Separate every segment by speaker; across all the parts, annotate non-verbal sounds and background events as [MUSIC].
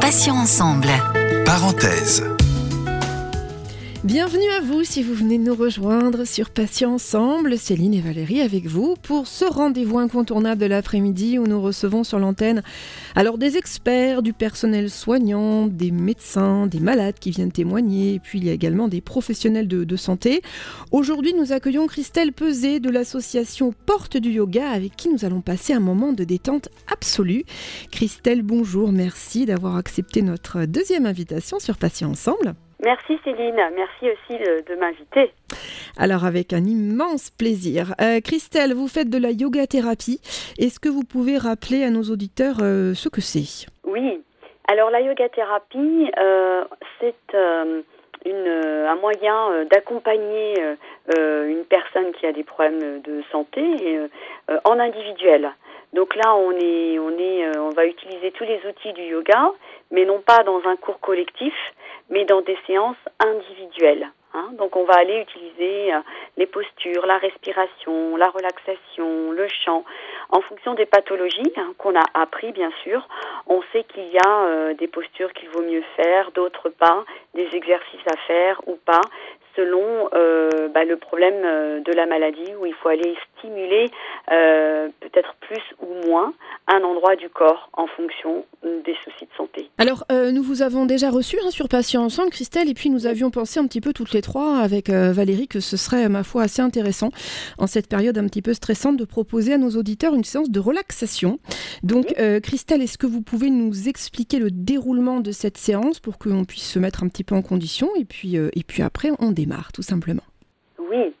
Speaker 1: Passions ensemble.
Speaker 2: Parenthèse.
Speaker 3: Bienvenue à vous si vous venez nous rejoindre sur Patients Ensemble, Céline et Valérie avec vous pour ce rendez-vous incontournable de l'après-midi où nous recevons sur l'antenne alors des experts, du personnel soignant, des médecins, des malades qui viennent témoigner et puis il y a également des professionnels de, santé. Aujourd'hui nous accueillons Christelle Peset de l'association Porte du Yoga avec qui nous allons passer un moment de détente absolue. Christelle, bonjour, merci d'avoir accepté notre deuxième invitation sur Patients Ensemble.
Speaker 4: Merci Céline, merci aussi de, de m'inviter.
Speaker 3: Alors avec un immense plaisir. Euh, Christelle, vous faites de la yoga thérapie. Est-ce que vous pouvez rappeler à nos auditeurs euh, ce que c'est?
Speaker 4: Oui, alors la yoga thérapie, euh, c'est un moyen d'accompagner une personne qui a des problèmes de santé en individuel. Donc là, on est, on est, euh, on va utiliser tous les outils du yoga, mais non pas dans un cours collectif, mais dans des séances individuelles. Hein. Donc on va aller utiliser euh, les postures, la respiration, la relaxation, le chant, en fonction des pathologies hein, qu'on a appris bien sûr. On sait qu'il y a euh, des postures qu'il vaut mieux faire, d'autres pas, des exercices à faire ou pas, selon euh, bah, le problème euh, de la maladie où il faut aller stimuler euh, peut-être plus ou moins un endroit du corps en fonction des soucis de santé.
Speaker 3: Alors, euh, nous vous avons déjà reçu hein, sur Patients Ensemble, Christelle, et puis nous avions pensé un petit peu toutes les trois avec Valérie que ce serait, ma foi, assez intéressant en cette période un petit peu stressante de proposer à nos auditeurs une séance de relaxation. Donc, Christelle, est-ce que vous pouvez nous expliquer le déroulement de cette séance pour qu'on puisse se mettre un petit peu en condition et puis, et puis après, on
Speaker 4: Oui.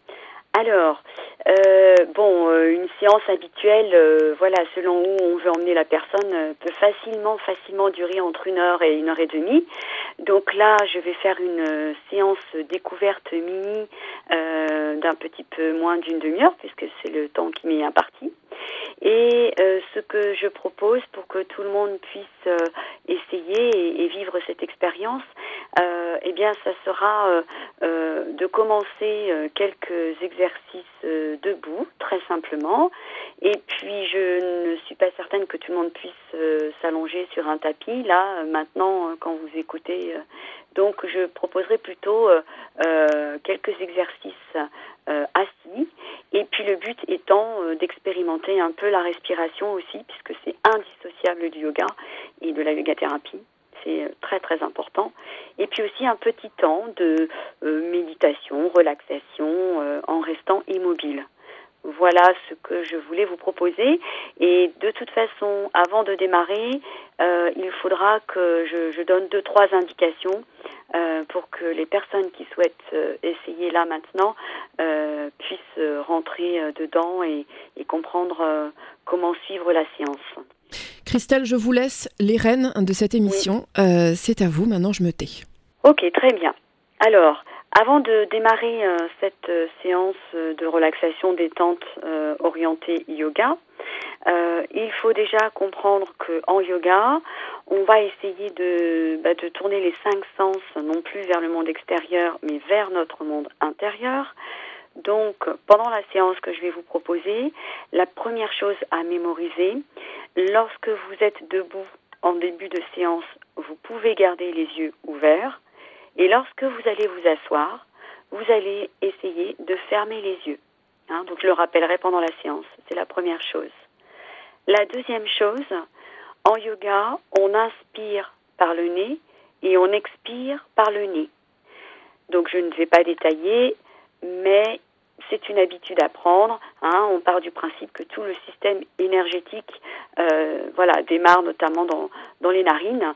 Speaker 4: Alors, euh, bon, euh, une séance habituelle, euh, voilà, selon où on veut emmener la personne, peut facilement, facilement durer entre une heure et une heure et demie. Donc là, je vais faire une séance découverte mini d'un petit peu moins d'une demi-heure, puisque c'est le temps qui m'est imparti. Et euh, ce que je propose pour que tout le monde puisse euh, essayer et, et vivre cette expérience, euh, eh bien, ça sera euh, euh, de commencer quelques exercices debout, très simplement. Et puis, je ne suis pas certaine que tout le monde puisse s'allonger sur un tapis. Là, maintenant, quand vous écoutez, donc, je proposerai plutôt quelques exercices assis. Et puis, le but étant euh, d'expérimenter un peu la respiration aussi, puisque c'est indissociable du yoga et de la yoga thérapie. C'est euh, très très important. Et puis aussi un petit temps de euh, méditation, relaxation euh, en restant immobile. Voilà ce que je voulais vous proposer. Et de toute façon, avant de démarrer, euh, il faudra que je, donne deux, trois indications euh, pour que les personnes qui souhaitent euh, essayer là maintenant euh, puissent rentrer dedans et, et comprendre comment suivre la séance.
Speaker 3: Christelle, je vous laisse les rênes de cette émission. Oui. C'est à vous, maintenant je me tais.
Speaker 4: Ok, très bien. Alors, avant de démarrer euh, cette euh, séance de relaxation détente euh, orientée yoga, euh, il faut déjà comprendre que en yoga, on va essayer de, bah, de tourner les cinq sens non plus vers le monde extérieur, mais vers notre monde intérieur. Donc, pendant la séance que je vais vous proposer, la première chose à mémoriser, lorsque vous êtes debout en début de séance, vous pouvez garder les yeux ouverts. Et lorsque vous allez vous asseoir, vous allez essayer de fermer les yeux. Hein, donc je le rappellerai pendant la séance. C'est la première chose. La deuxième chose, en yoga, on inspire par le nez et on expire par le nez. Donc je ne vais pas détailler, mais c'est une habitude à prendre. Hein. On part du principe que tout le système énergétique euh, voilà, démarre notamment dans, dans les narines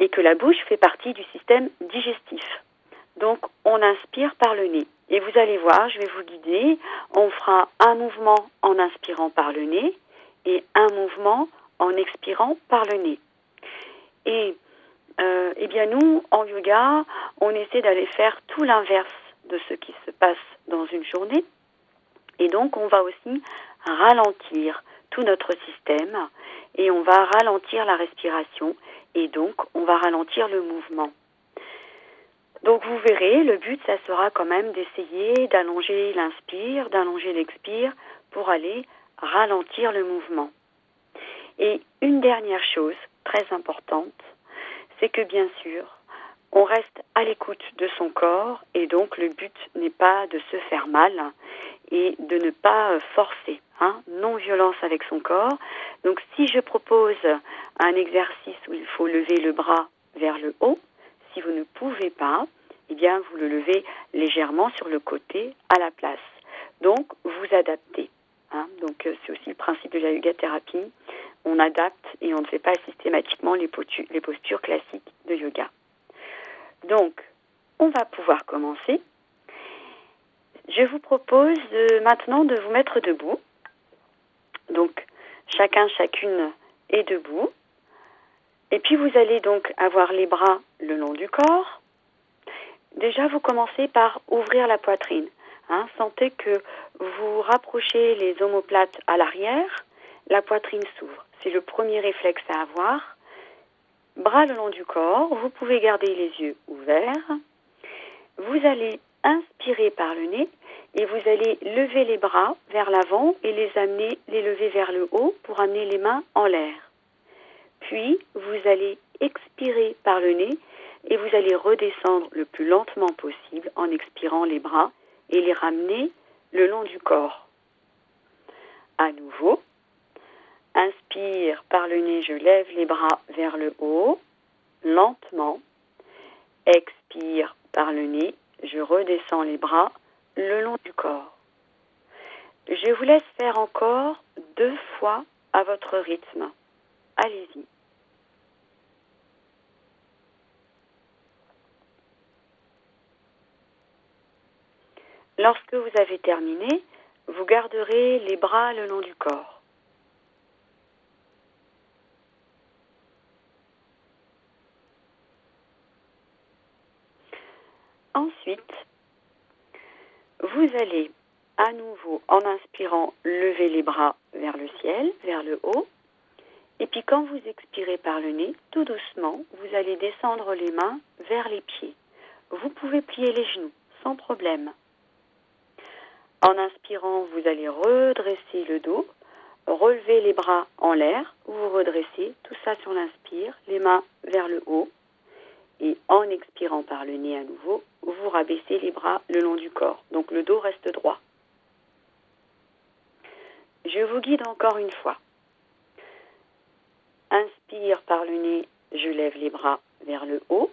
Speaker 4: et que la bouche fait partie du système digestif. Donc on inspire par le nez. Et vous allez voir, je vais vous guider. On fera un mouvement en inspirant par le nez et un mouvement en expirant par le nez. Et euh, eh bien nous, en yoga, on essaie d'aller faire tout l'inverse de ce qui se passe dans une journée. Et donc on va aussi ralentir tout notre système et on va ralentir la respiration et donc on va ralentir le mouvement. Donc vous verrez, le but, ça sera quand même d'essayer d'allonger l'inspire, d'allonger l'expire pour aller ralentir le mouvement. Et une dernière chose très importante, c'est que bien sûr, on reste à l'écoute de son corps et donc le but n'est pas de se faire mal et de ne pas forcer, hein, non-violence avec son corps. Donc si je propose un exercice où il faut lever le bras vers le haut, si vous ne pouvez pas, eh bien vous le levez légèrement sur le côté à la place. Donc vous adaptez. Hein. Donc euh, c'est aussi le principe de la yoga thérapie. On adapte et on ne fait pas systématiquement les les postures classiques de yoga. Donc on va pouvoir commencer. Je vous propose maintenant de vous mettre debout. Donc chacun, chacune est debout. Et puis vous allez donc avoir les bras le long du corps. Déjà, vous commencez par ouvrir la poitrine. Hein. sentez que vous rapprochez les omoplates à l'arrière, la poitrine s'ouvre. C'est le premier réflexe à avoir. Bras le long du corps, vous pouvez garder les yeux ouverts. Vous allez inspirer par le nez et vous allez lever les bras vers l'avant et les amener, les lever vers le haut pour amener les mains en l'air. Puis, vous allez expirer par le nez et vous allez redescendre le plus lentement possible en expirant les bras et les ramener le long du corps. À nouveau, inspire par le nez, je lève les bras vers le haut, lentement. Expire par le nez, je redescends les bras le long du corps. Je vous laisse faire encore deux fois à votre rythme. Allez-y. Lorsque vous avez terminé, vous garderez les bras le long du corps. Ensuite, vous allez à nouveau, en inspirant, lever les bras vers le ciel, vers le haut. Et puis quand vous expirez par le nez, tout doucement, vous allez descendre les mains vers les pieds. Vous pouvez plier les genoux sans problème. En inspirant, vous allez redresser le dos, relever les bras en l'air, vous redressez, tout ça sur l'inspire, les mains vers le haut. Et en expirant par le nez à nouveau, vous rabaissez les bras le long du corps. Donc le dos reste droit. Je vous guide encore une fois. Inspire par le nez, je lève les bras vers le haut.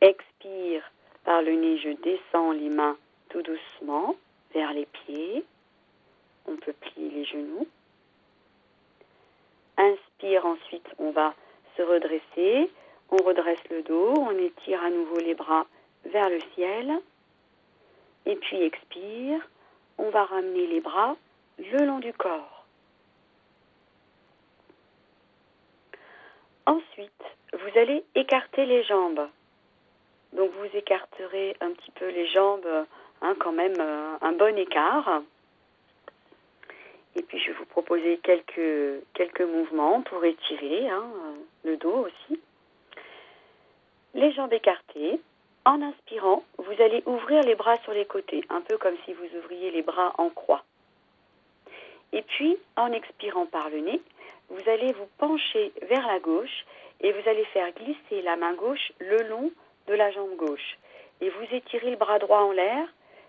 Speaker 4: Expire par le nez, je descends les mains tout doucement vers les pieds. On peut plier les genoux. Inspire, ensuite on va se redresser. On redresse le dos, on étire à nouveau les bras vers le ciel. Et puis expire, on va ramener les bras le long du corps. Ensuite, vous allez écarter les jambes. Donc vous écarterez un petit peu les jambes Hein, quand même euh, un bon écart. Et puis je vais vous proposer quelques, mouvements pour étirer hein, le dos aussi. Les jambes écartées. En inspirant, vous allez ouvrir les bras sur les côtés, un peu comme si vous ouvriez les bras en croix. Et puis, en expirant par le nez, vous allez vous pencher vers la gauche et vous allez faire glisser la main gauche le long de la jambe gauche. Et vous étirez le bras droit en l'air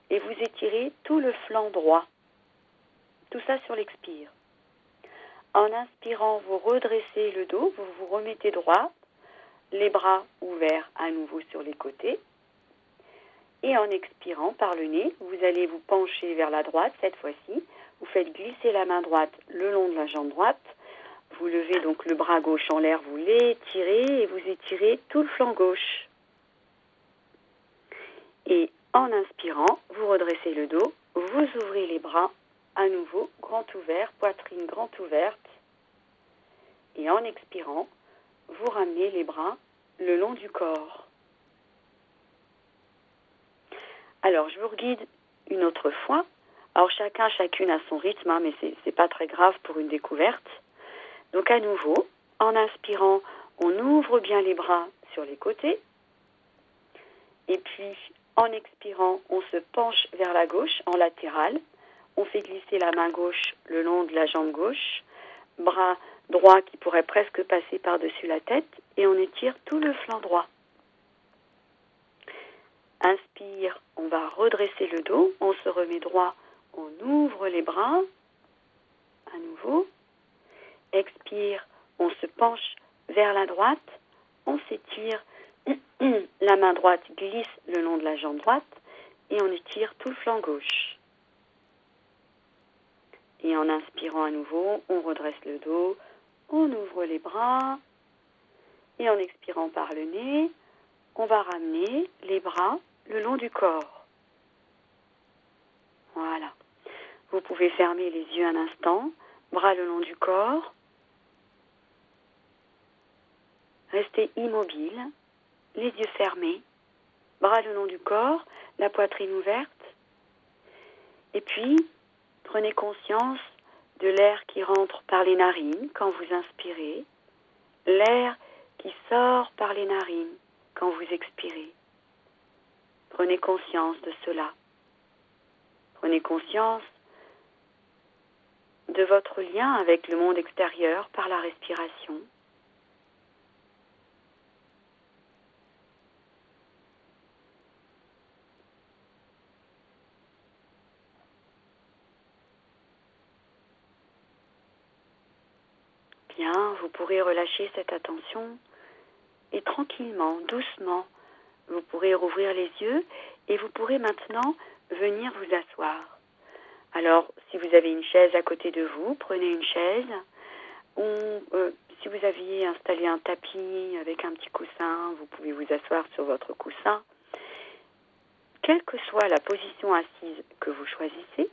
Speaker 4: et vous étirez tout le flanc droit. Tout ça sur l'expire. En inspirant, vous redressez le dos, vous vous remettez droit, les bras ouverts à nouveau sur les côtés. Et en expirant par le nez, vous allez vous pencher vers la droite cette fois-ci. Vous faites glisser la main droite le long de la jambe droite. Vous levez donc le bras gauche en l'air, vous l'étirez et vous étirez tout le flanc gauche. Et en inspirant, vous redressez le dos, vous ouvrez les bras, à nouveau grand ouvert, poitrine grand ouverte. Et en expirant, vous ramenez les bras le long du corps. Alors, je vous guide une autre fois. Alors, chacun, chacune a son rythme, hein, mais ce n'est pas très grave pour une découverte. Donc, à nouveau, en inspirant, on ouvre bien les bras sur les côtés. Et puis, en expirant, on se penche vers la gauche en latéral. On fait glisser la main gauche le long de la jambe gauche. Bras droit qui pourrait presque passer par-dessus la tête et on étire tout le flanc droit. Inspire, on va redresser le dos, on se remet droit, on ouvre les bras. À nouveau. Expire, on se penche vers la droite, on s'étire, [CLEARS THROAT] la main droite glisse le long de la jambe droite et on étire tout le flanc gauche. Et en inspirant à nouveau, on redresse le dos, on ouvre les bras et en expirant par le nez, on va ramener les bras le long du corps. Voilà. Vous pouvez fermer les yeux un instant, bras le long du corps. Restez immobile, les yeux fermés, bras le long du corps, la poitrine ouverte. Et puis, prenez conscience de l'air qui rentre par les narines quand vous inspirez, l'air qui sort par les narines quand vous expirez. Prenez conscience de cela. Prenez conscience de votre lien avec le monde extérieur par la respiration. Vous pourrez relâcher cette attention et tranquillement, doucement, vous pourrez rouvrir les yeux et vous pourrez maintenant venir vous asseoir. Alors, si vous avez une chaise à côté de vous, prenez une chaise. Ou, euh, si vous aviez installé un tapis avec un petit coussin, vous pouvez vous asseoir sur votre coussin. Quelle que soit la position assise que vous choisissez,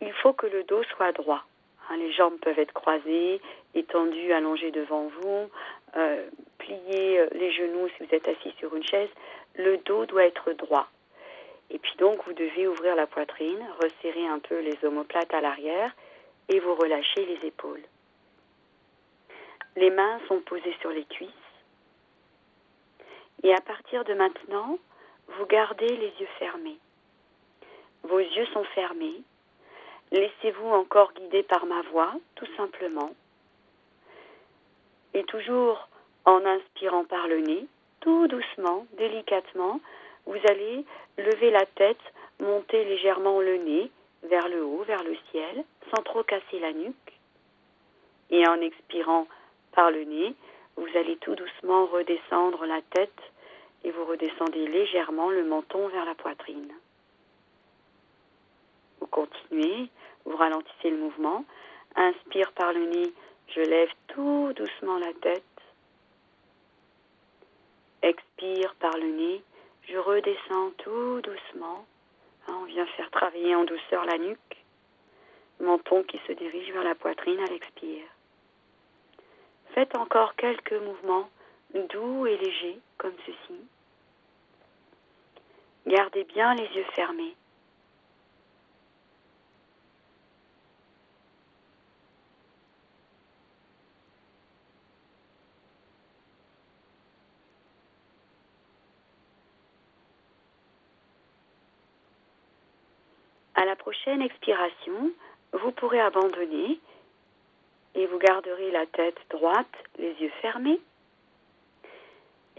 Speaker 4: il faut que le dos soit droit. Hein, les jambes peuvent être croisées, étendues, allongées devant vous, euh, plier euh, les genoux si vous êtes assis sur une chaise. Le dos doit être droit. Et puis donc, vous devez ouvrir la poitrine, resserrer un peu les omoplates à l'arrière et vous relâchez les épaules. Les mains sont posées sur les cuisses. Et à partir de maintenant, vous gardez les yeux fermés. Vos yeux sont fermés. Laissez-vous encore guider par ma voix, tout simplement. Et toujours en inspirant par le nez, tout doucement, délicatement, vous allez lever la tête, monter légèrement le nez vers le haut, vers le ciel, sans trop casser la nuque. Et en expirant par le nez, vous allez tout doucement redescendre la tête et vous redescendez légèrement le menton vers la poitrine. Vous continuez, vous ralentissez le mouvement. Inspire par le nez, je lève tout doucement la tête. Expire par le nez, je redescends tout doucement. Hein, on vient faire travailler en douceur la nuque. Menton qui se dirige vers la poitrine à l'expire. Faites encore quelques mouvements doux et légers comme ceci. Gardez bien les yeux fermés. À la prochaine expiration, vous pourrez abandonner et vous garderez la tête droite, les yeux fermés.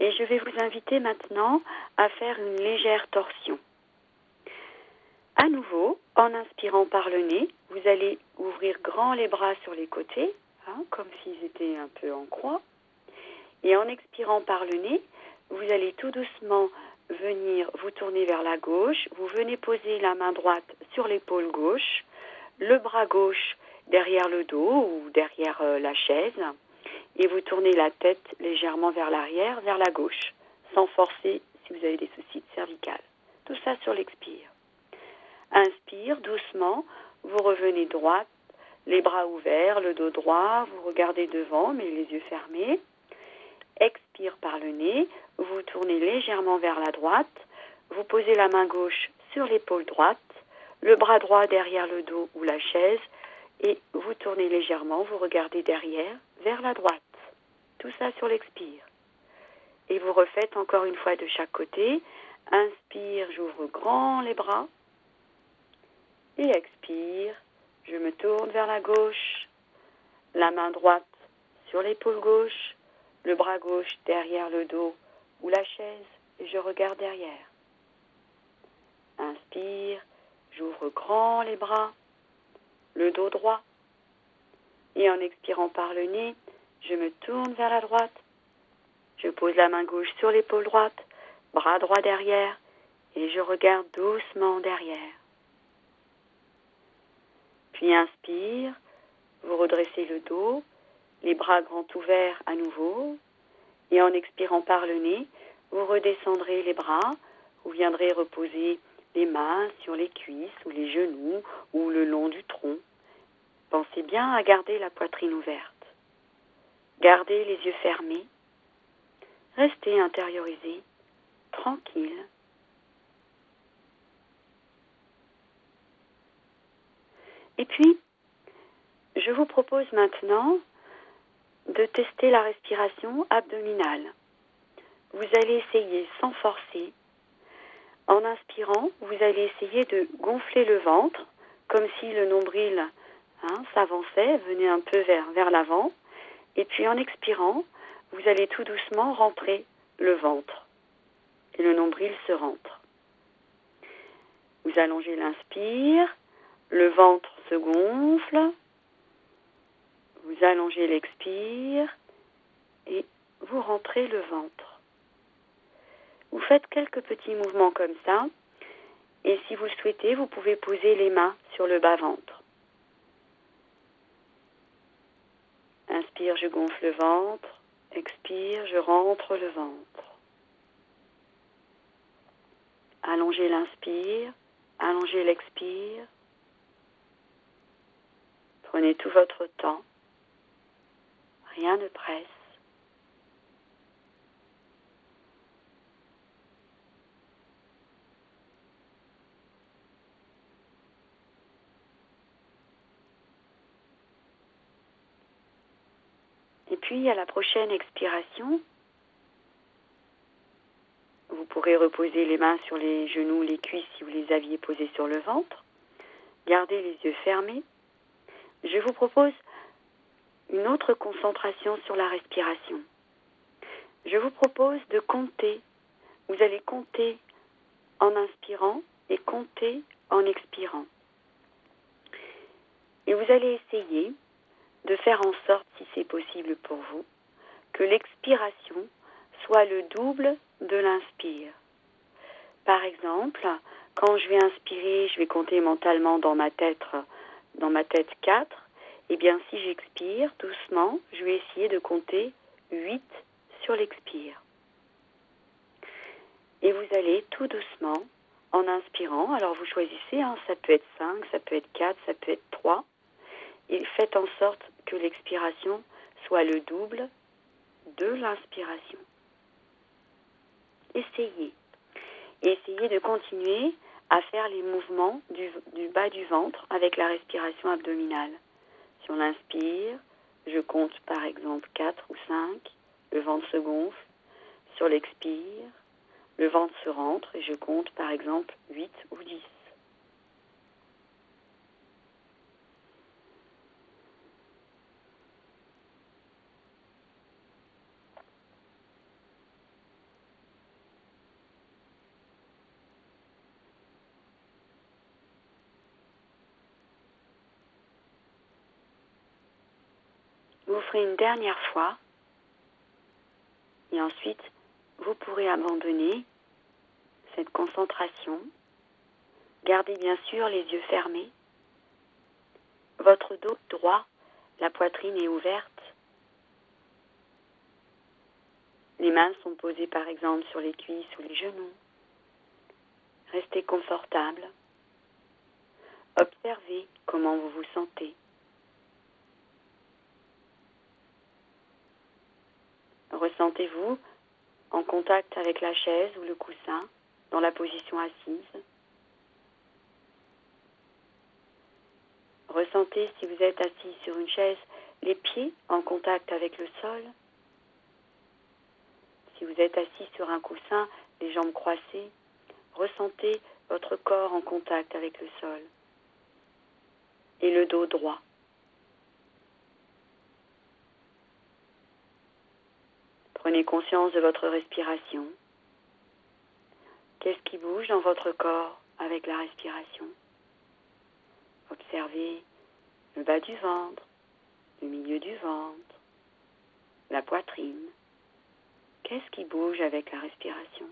Speaker 4: Et je vais vous inviter maintenant à faire une légère torsion. À nouveau, en inspirant par le nez, vous allez ouvrir grand les bras sur les côtés, hein, comme s'ils étaient un peu en croix. Et en expirant par le nez, vous allez tout doucement venir vous tourner vers la gauche, vous venez poser la main droite sur l'épaule gauche, le bras gauche derrière le dos ou derrière euh, la chaise, et vous tournez la tête légèrement vers l'arrière, vers la gauche, sans forcer si vous avez des soucis de cervicales. Tout ça sur l'expire. Inspire doucement, vous revenez droite, les bras ouverts, le dos droit, vous regardez devant mais les yeux fermés. Expire par le nez, vous tournez légèrement vers la droite, vous posez la main gauche sur l'épaule droite, le bras droit derrière le dos ou la chaise, et vous tournez légèrement, vous regardez derrière, vers la droite. Tout ça sur l'expire. Et vous refaites encore une fois de chaque côté. Inspire, j'ouvre grand les bras. Et expire, je me tourne vers la gauche. la main droite sur l'épaule gauche, le bras gauche derrière le dos ou la chaise et je regarde derrière. Inspire, j'ouvre grand les bras, le dos droit. Et en expirant par le nez, je me tourne vers la droite. Je pose la main gauche sur l'épaule droite, bras droit derrière, et je regarde doucement derrière. Puis inspire, vous redressez le dos, les bras grands ouverts à nouveau, et en expirant par le nez, vous redescendrez les bras, vous viendrez reposer les mains sur les cuisses ou les genoux ou le long du tronc. Pensez bien à garder la poitrine ouverte. Gardez les yeux fermés. Restez intériorisé, tranquille. Et puis, je vous propose maintenant de tester la respiration abdominale. Vous allez essayer sans forcer. En inspirant, vous allez essayer de gonfler le ventre, comme si le nombril hein, s'avançait, venait un peu vers, vers l'avant. Et puis en expirant, vous allez tout doucement rentrer le ventre. Et le nombril se rentre. Vous allongez l'inspire, le ventre se gonfle, vous allongez l'expire et vous rentrez le ventre. Vous faites quelques petits mouvements comme ça. Et si vous le souhaitez, vous pouvez poser les mains sur le bas-ventre. Inspire, je gonfle le ventre. Expire, je rentre le ventre. Allongez l'inspire, allongez l'expire. Prenez tout votre temps rien ne presse. Et puis à la prochaine expiration, vous pourrez reposer les mains sur les genoux, les cuisses si vous les aviez posées sur le ventre. Gardez les yeux fermés. Je vous propose une autre concentration sur la respiration. Je vous propose de compter. Vous allez compter en inspirant et compter en expirant. Et vous allez essayer de faire en sorte, si c'est possible pour vous, que l'expiration soit le double de l'inspire. Par exemple, quand je vais inspirer, je vais compter mentalement dans ma tête, dans ma tête 4 eh bien, si j'expire doucement, je vais essayer de compter 8 sur l'expire. Et vous allez tout doucement, en inspirant, alors vous choisissez, hein, ça peut être 5, ça peut être 4, ça peut être 3, et faites en sorte que l'expiration soit le double de l'inspiration. Essayez. essayez de continuer à faire les mouvements du, du bas du ventre avec la respiration abdominale. On inspire, je compte par exemple 4 ou 5, le ventre se gonfle. Sur l'expire, le ventre se rentre et je compte par exemple 8 ou 10. Une dernière fois et ensuite vous pourrez abandonner cette concentration. Gardez bien sûr les yeux fermés. Votre dos droit, la poitrine est ouverte. Les mains sont posées par exemple sur les cuisses ou les genoux. Restez confortable. Observez comment vous vous sentez. Ressentez-vous en contact avec la chaise ou le coussin dans la position assise? Ressentez si vous êtes assis sur une chaise les pieds en contact avec le sol. Si vous êtes assis sur un coussin, les jambes croisées, ressentez votre corps en contact avec le sol et le dos droit. Prenez conscience de votre respiration. Qu'est-ce qui bouge dans votre corps avec la respiration? Observez le bas du ventre, le milieu du ventre, la poitrine. Qu'est-ce qui bouge avec la respiration?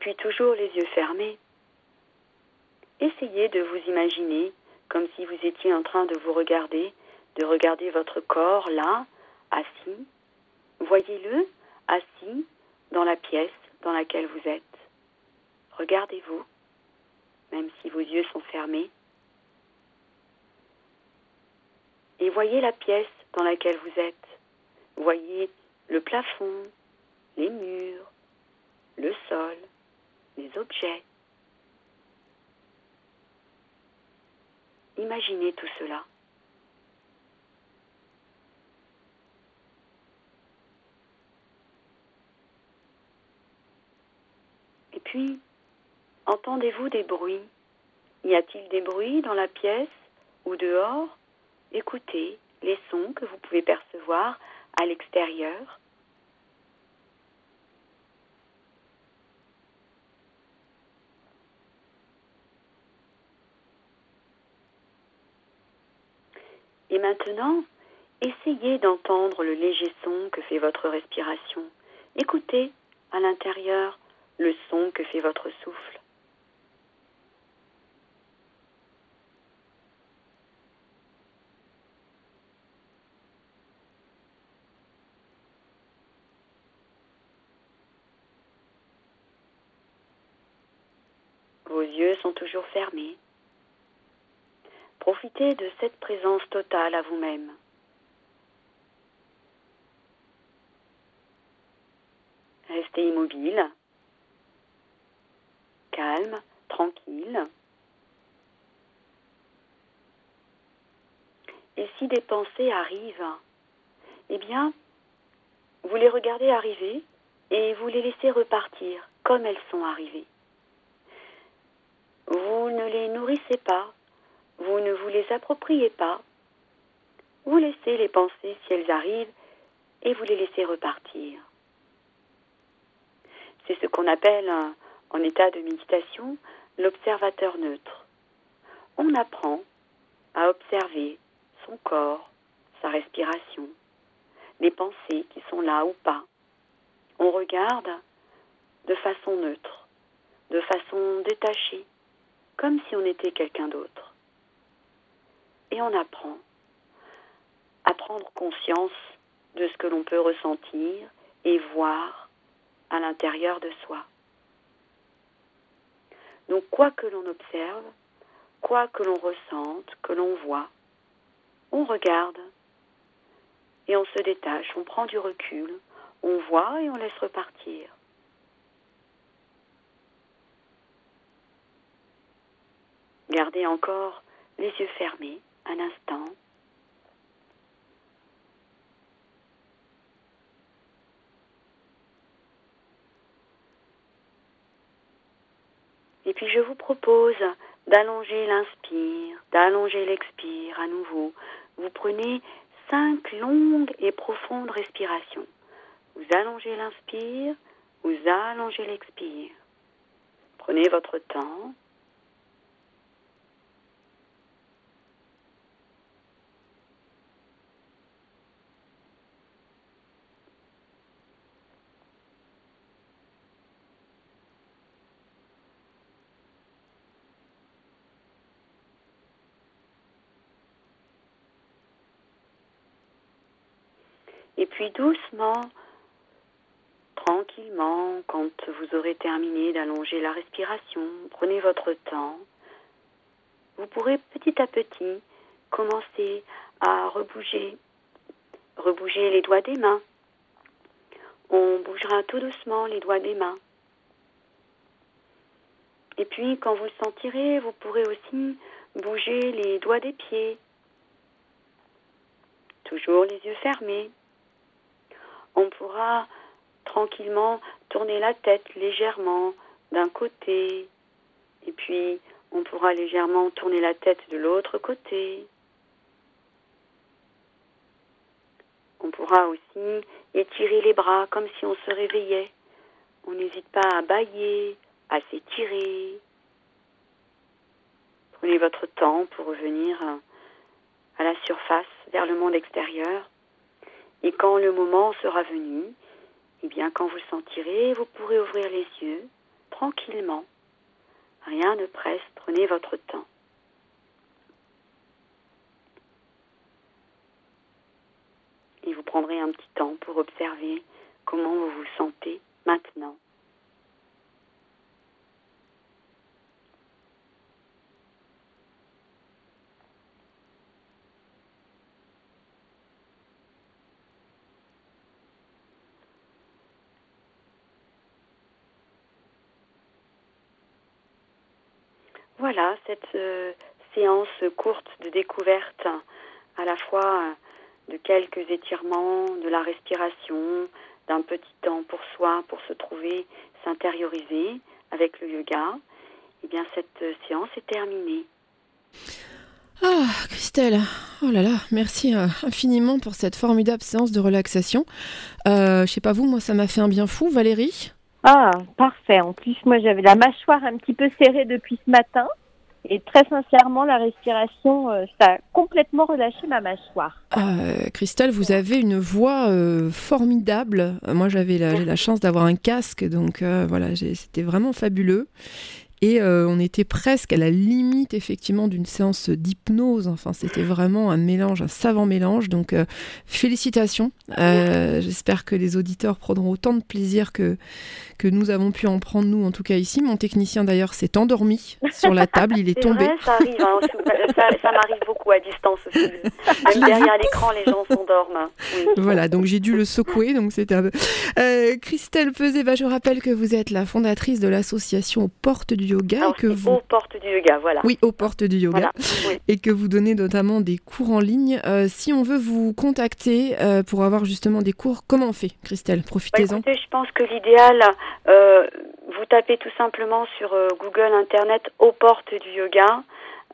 Speaker 4: Puis toujours les yeux fermés. Essayez de vous imaginer comme si vous étiez en train de vous regarder, de regarder votre corps là, assis. Voyez-le assis dans la pièce dans laquelle vous êtes. Regardez-vous, même si vos yeux sont fermés. Et voyez la pièce dans laquelle vous êtes. Voyez le plafond, les murs, le sol, objets. Imaginez tout cela. Et puis, entendez-vous des bruits? Y a-t-il des bruits dans la pièce ou dehors? Écoutez les sons que vous pouvez percevoir à l'extérieur. Et maintenant, essayez d'entendre le léger son que fait votre respiration. Écoutez à l'intérieur le son que fait votre souffle. Vos yeux sont toujours fermés. Profitez de cette présence totale à vous-même. Restez immobile, calme, tranquille. Et si des pensées arrivent, eh bien, vous les regardez arriver et vous les laissez repartir comme elles sont arrivées. Vous ne les nourrissez pas, vous ne vous les appropriez pas. Vous laissez les pensées si elles arrivent et vous les laissez repartir. C'est ce qu'on appelle en état de méditation l'observateur neutre. On apprend à observer son corps, sa respiration, les pensées qui sont là ou pas. On regarde de façon neutre, de façon détachée, comme si on était quelqu'un d'autre et on apprend à prendre conscience de ce que l'on peut ressentir et voir à l'intérieur de soi. Donc quoi que l'on observe, quoi que l'on ressente, que l'on voit, on regarde et on se détache, on prend du recul, on voit et on laisse repartir. Gardez encore les yeux fermés un instant. Et puis je vous propose d'allonger l'inspire, d'allonger l'expire à nouveau. Vous prenez cinq longues et profondes respirations. Vous allongez l'inspire, vous allongez l'expire. Prenez votre temps. Puis doucement, tranquillement, quand vous aurez terminé d'allonger la respiration, prenez votre temps. Vous pourrez petit à petit commencer à rebouger, rebouger les doigts des mains. On bougera tout doucement les doigts des mains. Et puis, quand vous le sentirez, vous pourrez aussi bouger les doigts des pieds. Toujours les yeux fermés on pourra tranquillement tourner la tête légèrement d'un côté, et puis on pourra légèrement tourner la tête de l'autre côté. On pourra aussi étirer les bras comme si on se réveillait. On n'hésite pas à bailler, à s'étirer. Prenez votre temps pour revenir à la surface, vers le monde extérieur. Et quand le moment sera venu, eh bien, quand vous sentirez, vous pourrez ouvrir les yeux tranquillement. Rien ne presse, prenez votre temps. Et vous prendrez un petit temps pour observer comment vous vous sentez maintenant. Voilà, cette euh, séance courte de découverte à la fois euh, de quelques étirements, de la respiration, d'un petit temps pour soi, pour se trouver, s'intérioriser avec le yoga, eh bien cette euh, séance est terminée.
Speaker 3: Ah, Christelle, oh là là, merci infiniment pour cette formidable séance de relaxation. Euh, je sais pas vous, moi ça m'a fait un bien fou, Valérie.
Speaker 1: Ah, parfait. En plus, moi, j'avais la mâchoire un petit peu serrée depuis ce matin. Et très sincèrement, la respiration, euh, ça a complètement relâché ma mâchoire.
Speaker 3: Euh, Christelle, vous avez une voix euh, formidable. Moi, j'avais la, la, chance d'avoir un casque, donc voilà, c'était vraiment fabuleux. Et euh, on était presque à la limite effectivement d'une séance d'hypnose. Enfin, c'était vraiment un mélange, un savant mélange. Donc, euh, félicitations. Euh, j'espère que les auditeurs prendront autant de plaisir que, que nous avons pu en prendre, nous, en tout cas ici. Mon technicien, d'ailleurs, s'est endormi sur la table. Il [LAUGHS] est, tombé.
Speaker 4: ça arrive. Hein, ça, m'arrive beaucoup à distance aussi. [LAUGHS] Même derrière l'écran, les gens s'endorment. [LAUGHS]
Speaker 3: Voilà, donc j'ai dû le secouer. Donc c'était un Christelle Peset, je rappelle que vous êtes la fondatrice de l'association portes du yoga.
Speaker 4: que vous... Aux portes du yoga, voilà.
Speaker 3: Oui, aux portes du yoga. Et que vous donnez notamment des cours en ligne. Euh, si on veut vous contacter euh, pour avoir justement des cours, comment on fait, Christelle? Profitez-en.
Speaker 4: Bah, je pense que l'idéal, euh, vous tapez tout simplement sur Google Internet aux portes du yoga.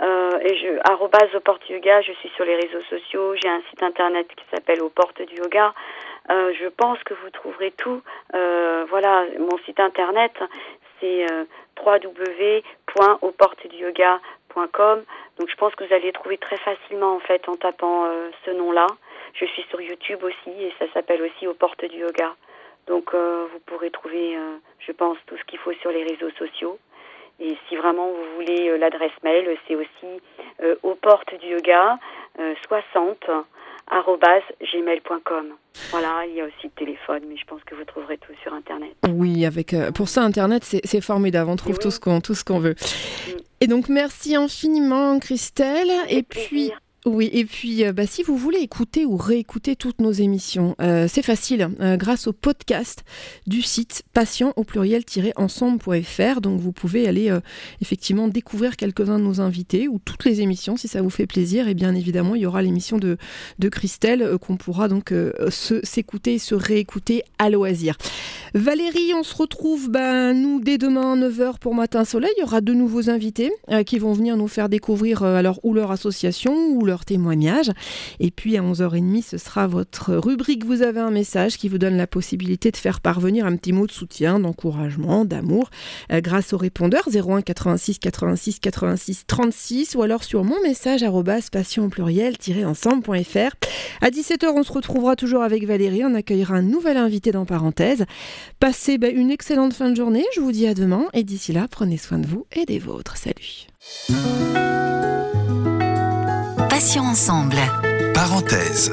Speaker 4: et je, arrobase aux portes du yoga, je suis sur les réseaux sociaux, j'ai un site internet qui s'appelle aux portes du yoga. je pense que vous trouverez tout. voilà, mon site internet, c'est euh, www.auportesduyoga.com. Donc je pense que vous allez trouver très facilement en fait en tapant euh, ce nom-là. Je suis sur YouTube aussi et ça s'appelle aussi Aux portes du yoga. Donc euh, vous pourrez trouver, je pense, tout ce qu'il faut sur les réseaux sociaux. Et si vraiment vous voulez l'adresse mail, c'est aussi aux portes du yoga 60 gmail.com. Voilà, il y a aussi le téléphone, mais je pense que vous trouverez tout sur Internet.
Speaker 3: Oui, avec euh, pour ça Internet, c'est formidable. On trouve tout ce qu'on tout ce qu'on veut. Mm. Et donc merci infiniment, Christelle. Et puis. Oui, et puis euh, bah, si vous voulez écouter ou réécouter toutes nos émissions, euh, c'est facile, euh, grâce au podcast du site patient au pluriel-ensemble.fr. Donc vous pouvez aller effectivement découvrir quelques-uns de nos invités ou toutes les émissions si ça vous fait plaisir. Et bien évidemment, il y aura l'émission de, Christelle qu'on pourra donc s'écouter, se, se réécouter à loisir. Valérie, on se retrouve ben, nous dès demain à 9h pour Matin Soleil. Il y aura de nouveaux invités qui vont venir nous faire découvrir alors ou leur association ou leur témoignages. Et puis à 11h30, ce sera votre rubrique Vous avez un message qui vous donne la possibilité de faire parvenir un petit mot de soutien, d'encouragement, d'amour euh, grâce au répondeur 01 86 86 86 36 ou alors sur mon message passion pluriel-ensemble.fr. À 17h, on se retrouvera toujours avec Valérie. On accueillera un nouvel invité dans parenthèse. Passez bah, une excellente fin de journée. Je vous dis à demain et d'ici là, prenez soin de vous et des vôtres. Salut.
Speaker 2: Ensemble. Parenthèse.